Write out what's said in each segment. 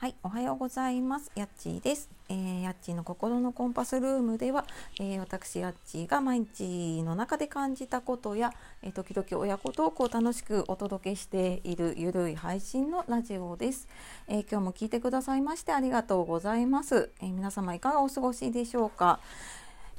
はい、おはようございます。やっちーです。えー、やっちーの心のコンパスルームでは、えー、私やっちーが毎日の中で感じたことや、えー、時々親子トークを楽しくお届けしているゆるい配信のラジオです、えー、今日も聞いてくださいましてありがとうございます。え皆様いかがお過ごしでしょうか。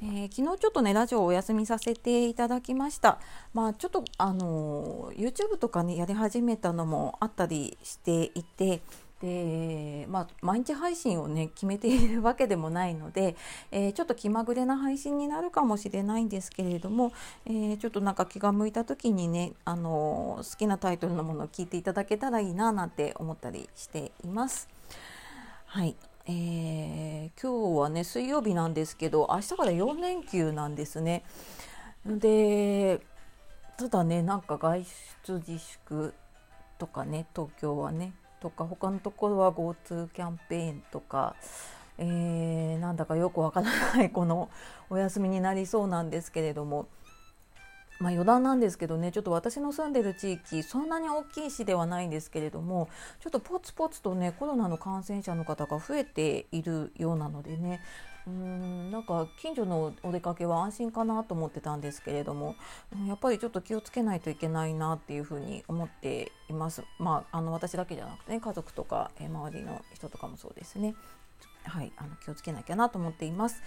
えー、昨日ちょっとねラジオをお休みさせていただきました。まあちょっとあの YouTube とかねやり始めたのもあったりしていて、で、まあ、毎日配信をね決めているわけでもないので、えー、ちょっと気まぐれな配信になるかもしれないんですけれども、えー、ちょっとなんか気が向いた時にね、あのー、好きなタイトルのものを聞いていただけたらいいななんて思ったりしています。はい、えー、今日はね水曜日なんですけど明日から4連休なんですね。でただねなんか外出自粛とかね東京はねとか他のところは GoTo キャンペーンとか、えー、なんだかよくわからない このお休みになりそうなんですけれども。まあ、余談なんですけどねちょっと私の住んでる地域そんなに大きい市ではないんですけれどもちょっとポツポツとねコロナの感染者の方が増えているようなのでねうんなんか近所のお出かけは安心かなと思ってたんですけれどもやっぱりちょっと気をつけないといけないなっていうふうに思っています。まあ、あの私だけじゃなくてね家族とか、え周りの人とかもそうですね。はい、あの気をつけなきゃなと思っています。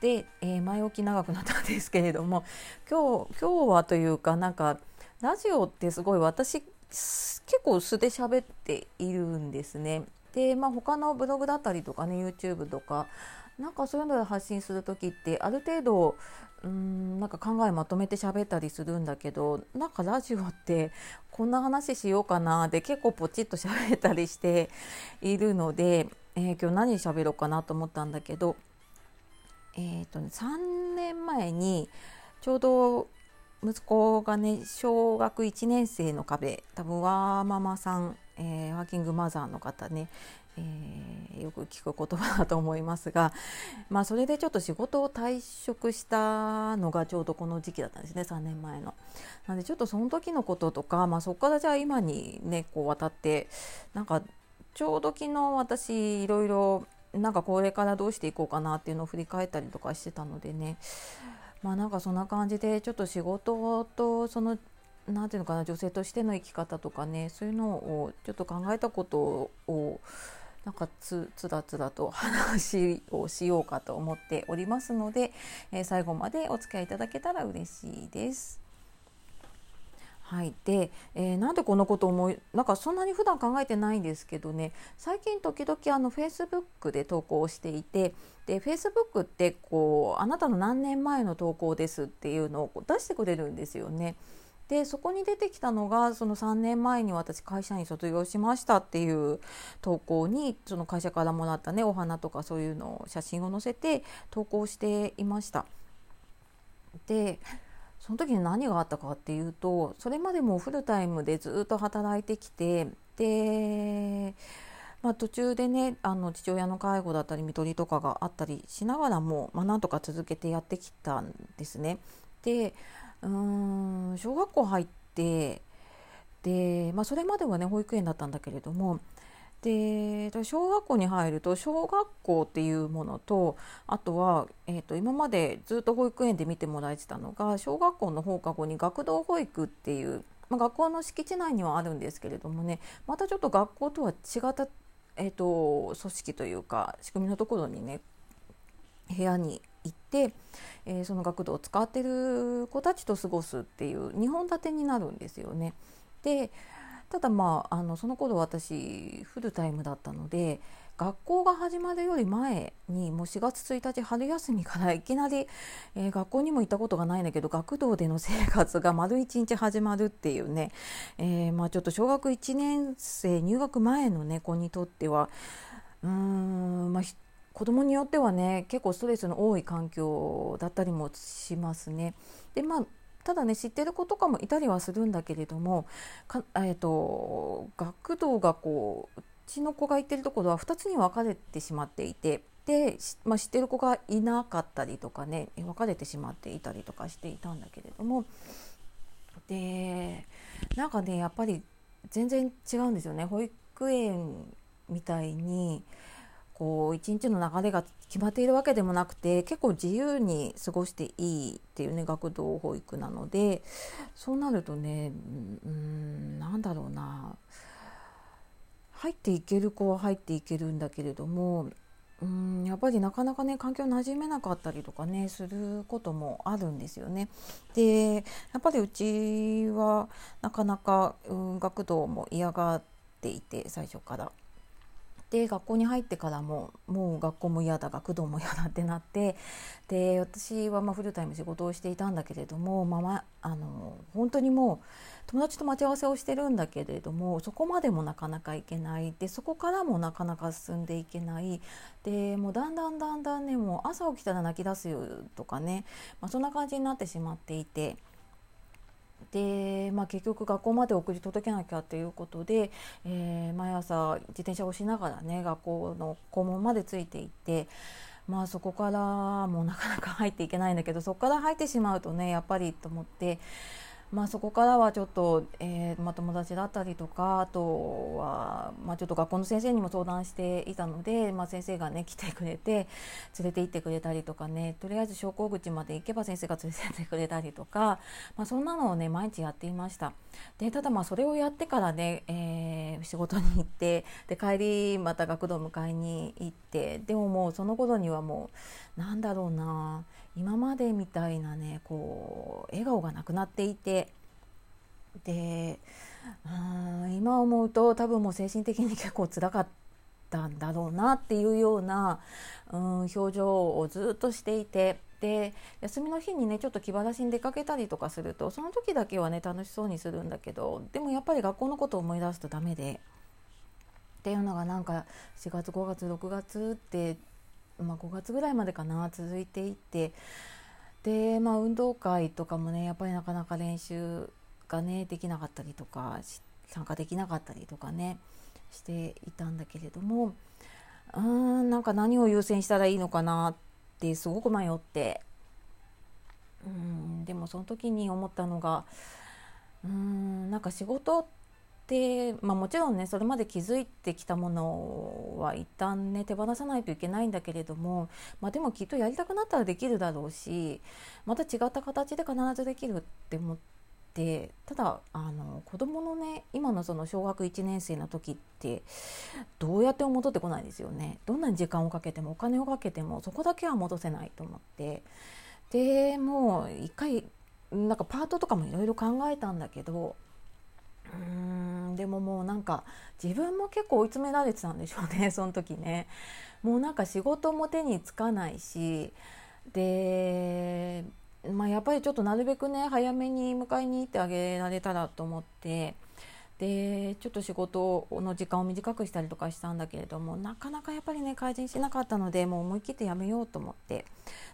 で、えー、前置き長くなったんですけれども今日今日はというかなんかラジオってすごい私結構素で喋っているんですね。で、まあ、他のブログだったりとかね YouTube とかなんかそういうので発信する時ってある程度うんなんか考えまとめて喋ったりするんだけどなんかラジオってこんな話しようかなで結構ポチッと喋ったりしているので、えー、今日何喋ろうかなと思ったんだけど、えーとね、3年前にちょうど息子がね小学1年生の壁多分ワーママさん、えー、ワーキングマザーの方ね、えー、よく聞く言葉だと思いますが、まあ、それでちょっと仕事を退職したのがちょうどこの時期だったんですね3年前の。なのでちょっとその時のこととか、まあ、そこからじゃあ今にねこう渡ってなんかちょうど昨日私いろいろなんかこれからどうしていこうかなっていうのを振り返ったりとかしてたのでねまあなんかそんな感じでちょっと仕事とその何ていうのかな女性としての生き方とかねそういうのをちょっと考えたことをなんかつつらつらと話をしようかと思っておりますので、えー、最後までお付き合いいただけたら嬉しいです。はい、で、えー、なんでこのこと思いなんかそんなに普段考えてないんですけどね最近時々あのフェイスブックで投稿していてでフェイスブックってこうあなたの何年前の投稿ですっていうのを出してくれるんですよね。でそこに出てきたのがその3年前に私会社員卒業しましたっていう投稿にその会社からもらったねお花とかそういうのを写真を載せて投稿していました。でその時に何があったかっていうとそれまでもフルタイムでずっと働いてきてで、まあ、途中でねあの父親の介護だったり看取りとかがあったりしながらも、まあ、なんとか続けてやってきたんですね。でうーん小学校入ってで、まあ、それまではね保育園だったんだけれどもで小学校に入ると小学校っていうものとあとは、えー、と今までずっと保育園で見てもらえてたのが小学校の放課後に学童保育っていう、まあ、学校の敷地内にはあるんですけれどもねまたちょっと学校とは違った、えーと、組織というか仕組みのところにね部屋に行って、えー、その学童を使ってる子たちと過ごすっていう2本立てになるんですよね。でただまああのその頃私フルタイムだったので学校が始まるより前にもう4月1日春休みからいきなり、えー、学校にも行ったことがないんだけど学童での生活が丸1日始まるっていうね、えー、まあ、ちょっと小学1年生入学前の、ね、子にとってはうーん、まあ、子供によってはね結構ストレスの多い環境だったりもしますね。でまあただね知ってる子とかもいたりはするんだけれどもか、えーと、学童がこううちの子が行ってるところは2つに分かれてしまっていてで、まあ、知ってる子がいなかったりとかね分かれてしまっていたりとかしていたんだけれども。でなんかねやっぱり全然違うんですよね。保育園みたいにこう一日の流れが決まっているわけでもなくて結構自由に過ごしていいっていうね学童保育なのでそうなるとねうんなんだろうな入っていける子は入っていけるんだけれどもうんやっぱりなかなかね環境馴染めなかったりとかねすることもあるんですよね。でやっぱりうちはなかなか、うん、学童も嫌がっていて最初から。で学校に入ってからももう学校も嫌だ学童も嫌だってなってで私はまフルタイム仕事をしていたんだけれども、まあ、あの本当にもう友達と待ち合わせをしてるんだけれどもそこまでもなかなか行けないでそこからもなかなか進んでいけないでもうだんだんだんだんねもう朝起きたら泣き出すよとかね、まあ、そんな感じになってしまっていて。で、まあ、結局学校まで送り届けなきゃっていうことで、えー、毎朝自転車を押しながらね学校の校門までついていってまあそこからもうなかなか入っていけないんだけどそこから入ってしまうとねやっぱりと思ってまあ、そこからはちょっと、えーまあ、友達だったりとかあとは、まあ、ちょっと学校の先生にも相談していたので、まあ、先生がね来てくれて連れて行ってくれたりとかねとりあえず昇降口まで行けば先生が連れてってくれたりとか、まあ、そんなのをね毎日やっていました。でただまあそれをやってからね、えー、仕事に行ってで帰りまた学童迎えに行ってでももうその頃にはもうなんだろうな今までみたいなねこう笑顔がなくなっていてで今思うと多分もう精神的に結構つらかったんだろうなっていうような、うん、表情をずっとしていてで休みの日にねちょっと気晴らしに出かけたりとかするとその時だけはね楽しそうにするんだけどでもやっぱり学校のことを思い出すとダメで。っていうのがなんか4月5月6月ってまあ、5月ぐらいまでかな続いていて。で、まあ、運動会とかもねやっぱりなかなか練習がねできなかったりとか参加できなかったりとかねしていたんだけれどもうーんなんか何を優先したらいいのかなってすごく迷って。うんでもその時に思ったのがうーんなんか仕事っで、まあ、もちろんねそれまで気づいてきたものは一旦ね手放さないといけないんだけれども、まあ、でもきっとやりたくなったらできるだろうしまた違った形で必ずできるって思ってただあの子どものね今のその小学1年生の時ってどうやっても戻ってこないですよね。どんなに時間をかけてもお金をかけてもそこだけは戻せないと思って。でもう一回なんかパートとかもいろいろ考えたんだけどうんでももうなんか自分も結構追い詰められてたんでしょうね その時ね。もうなんか仕事も手につかないしで、まあ、やっぱりちょっとなるべくね早めに迎えに行ってあげられたらと思ってでちょっと仕事の時間を短くしたりとかしたんだけれどもなかなかやっぱりね改善しなかったのでもう思い切ってやめようと思って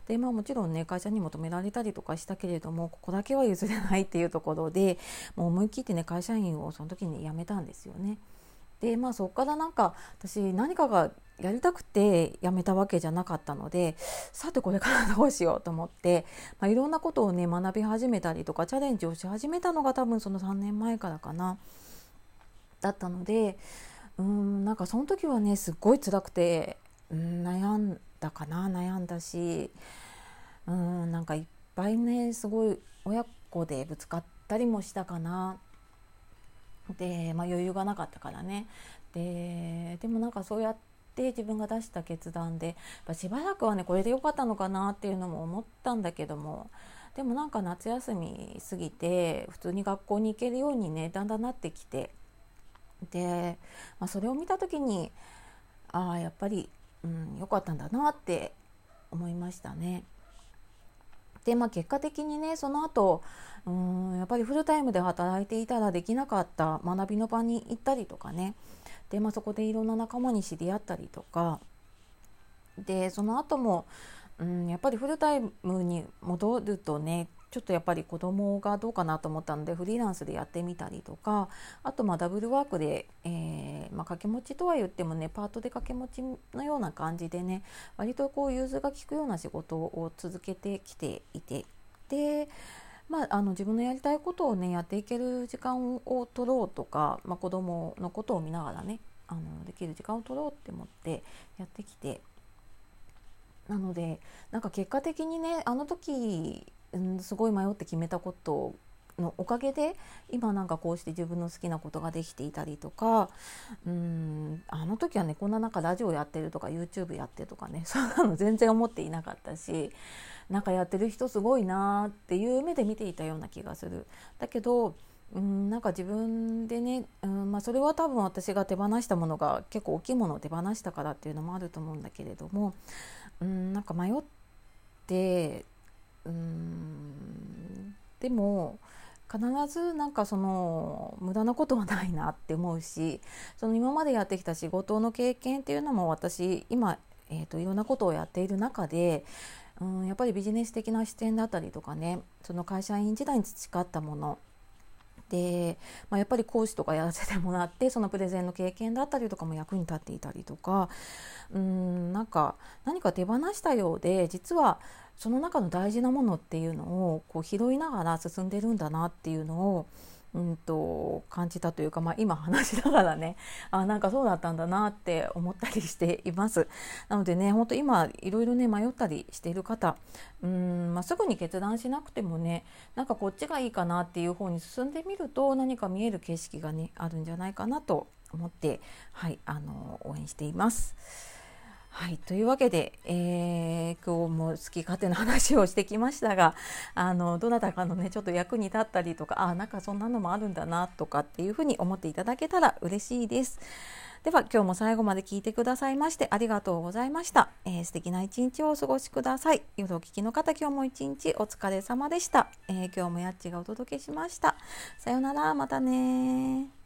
で、まあ、もちろんね会社にも止められたりとかしたけれどもここだけは譲れないっていうところでもう思い切ってね会社員をその時に辞めたんですよね。でまあそこからなんか私何かがやりたくて辞めたわけじゃなかったのでさてこれからどうしようと思って、まあ、いろんなことをね学び始めたりとかチャレンジをし始めたのが多分その3年前からかな。だったのでうんなんかその時はねすっごい辛くて、うん、悩んだかな悩んだしうんなんかいっぱいねすごい親子でぶつかったりもしたかな。で、まあ、余裕がなかったからねででもなんかそうやって自分が出した決断でしばらくはねこれで良かったのかなっていうのも思ったんだけどもでもなんか夏休み過ぎて普通に学校に行けるようにねだんだんなってきてで、まあ、それを見た時にああやっぱり良、うん、かったんだなって思いましたね。でまあ結果的にねその後うんやっぱりフルタイムで働いていたらできなかった学びの場に行ったりとかねで、まあ、そこでいろんな仲間に知り合ったりとかでその後もうんやっぱりフルタイムに戻るとねちょっとやっぱり子供がどうかなと思ったのでフリーランスでやってみたりとかあとまあダブルワークで、えーまあ、掛け持ちとは言ってもねパートで掛け持ちのような感じでね割とこう融通が利くような仕事を続けてきていてでまあ、あの自分のやりたいことをねやっていける時間を取ろうとか、まあ、子供のことを見ながらねあのできる時間を取ろうって思ってやってきて。なのでなんか結果的にねあの時、うん、すごい迷って決めたことのおかげで今なんかこうして自分の好きなことができていたりとかうんあの時はねこんな中ラジオやってるとか YouTube やってとかねそんなの全然思っていなかったしなんかやってる人すごいなっていう目で見ていたような気がする。だけどうんなんか自分でね、うんまあ、それは多分私が手放したものが結構大きいものを手放したからっていうのもあると思うんだけれどもうんなんか迷ってうん。でも必ずなんかその無駄なことはないなって思うし その今までやってきた仕事の経験っていうのも私今、えーと、いろんなことをやっている中でうんやっぱりビジネス的な視点だったりとかねその会社員時代に培ったもので、まあ、やっぱり講師とかやらせてもらってそのプレゼンの経験だったりとかも役に立っていたりとかうんなんか何か手放したようで実はその中の大事なものっていうのをこう拾いながら進んでるんだなっていうのをうんと感じたというか、まあ、今話しながらね あなんかそうだったんだなって思ったりしています。なのでね本当今いろいろね迷ったりしている方うん、まあ、すぐに決断しなくてもねなんかこっちがいいかなっていう方に進んでみると何か見える景色がねあるんじゃないかなと思って、はい、あの応援しています。はい、というわけで、えー、今日も好き勝手な話をしてきましたがあのどなたかのねちょっと役に立ったりとかあなんかそんなのもあるんだなとかっていうふうに思っていただけたら嬉しいです。では今日も最後まで聞いてくださいましてありがとうございました。えー、素敵な一日をお過ごしください。夜お聞きの方今日も一日お疲れ様でした。えー、今日もやっちがお届けしました。さようならまたね